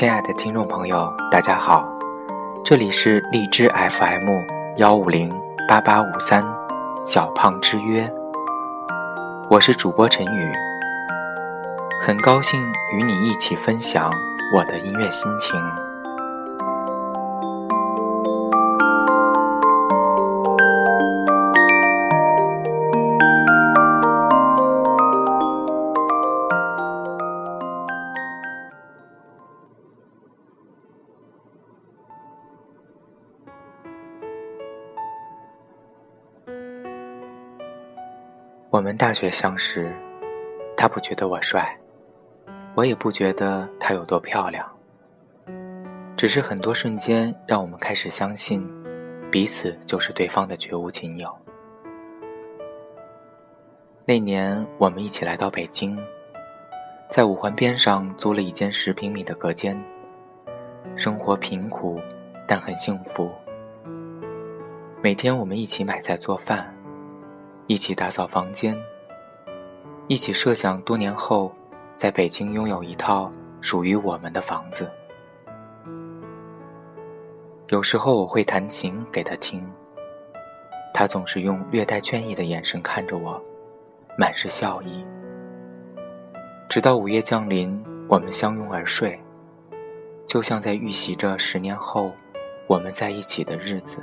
亲爱的听众朋友，大家好，这里是荔枝 FM 幺五零八八五三，小胖之约，我是主播陈宇，很高兴与你一起分享我的音乐心情。我们大学相识，他不觉得我帅，我也不觉得他有多漂亮。只是很多瞬间让我们开始相信，彼此就是对方的绝无仅有。那年我们一起来到北京，在五环边上租了一间十平米的隔间，生活贫苦，但很幸福。每天我们一起买菜做饭。一起打扫房间，一起设想多年后在北京拥有一套属于我们的房子。有时候我会弹琴给他听，他总是用略带倦意的眼神看着我，满是笑意。直到午夜降临，我们相拥而睡，就像在预习着十年后我们在一起的日子。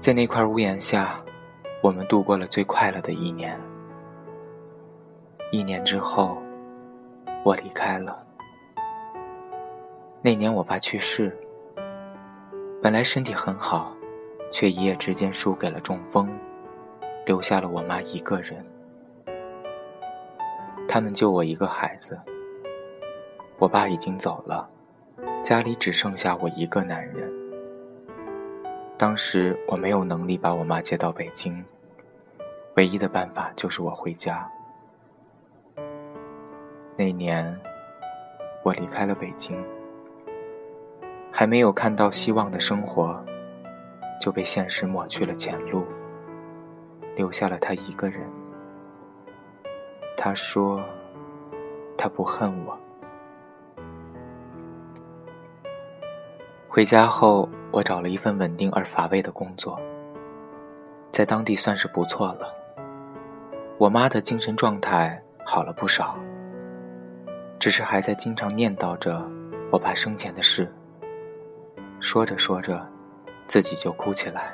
在那块屋檐下，我们度过了最快乐的一年。一年之后，我离开了。那年我爸去世，本来身体很好，却一夜之间输给了中风，留下了我妈一个人。他们就我一个孩子。我爸已经走了，家里只剩下我一个男人。当时我没有能力把我妈接到北京，唯一的办法就是我回家。那年，我离开了北京，还没有看到希望的生活，就被现实抹去了前路，留下了他一个人。他说，他不恨我。回家后。我找了一份稳定而乏味的工作，在当地算是不错了。我妈的精神状态好了不少，只是还在经常念叨着我爸生前的事。说着说着，自己就哭起来。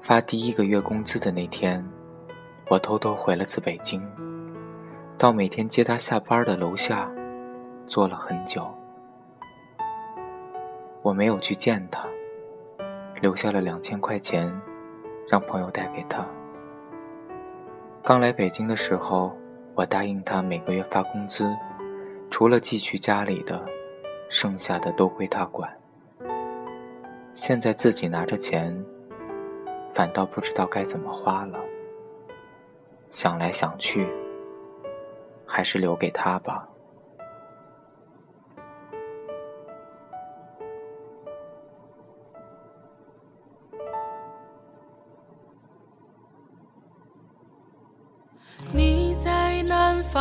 发第一个月工资的那天，我偷偷回了次北京，到每天接他下班的楼下，坐了很久。我没有去见他，留下了两千块钱，让朋友带给他。刚来北京的时候，我答应他每个月发工资，除了寄去家里的，剩下的都归他管。现在自己拿着钱，反倒不知道该怎么花了。想来想去，还是留给他吧。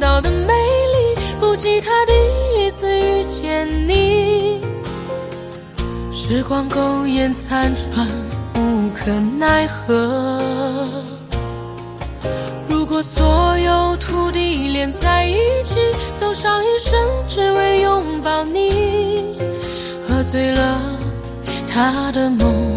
到的美丽，不及他第一次遇见你。时光苟延残喘，无可奈何。如果所有土地连在一起，走上一生只为拥抱你，喝醉了他的梦，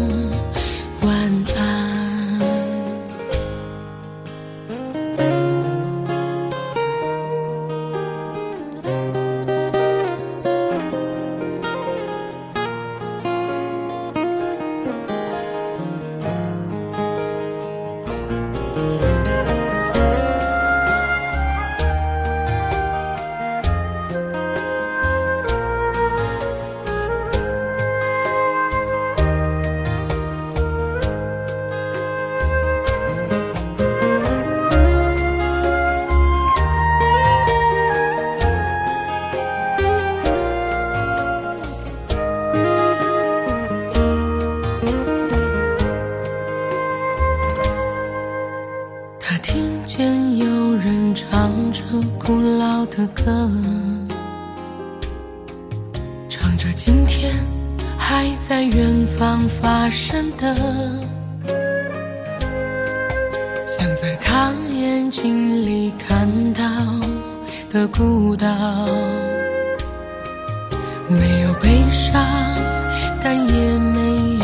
还在远方发生的，像在他眼睛里看到的孤岛，没有悲伤，但也没有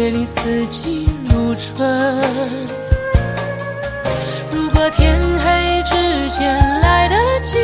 夜里，四季如春。如果天黑之前来得及，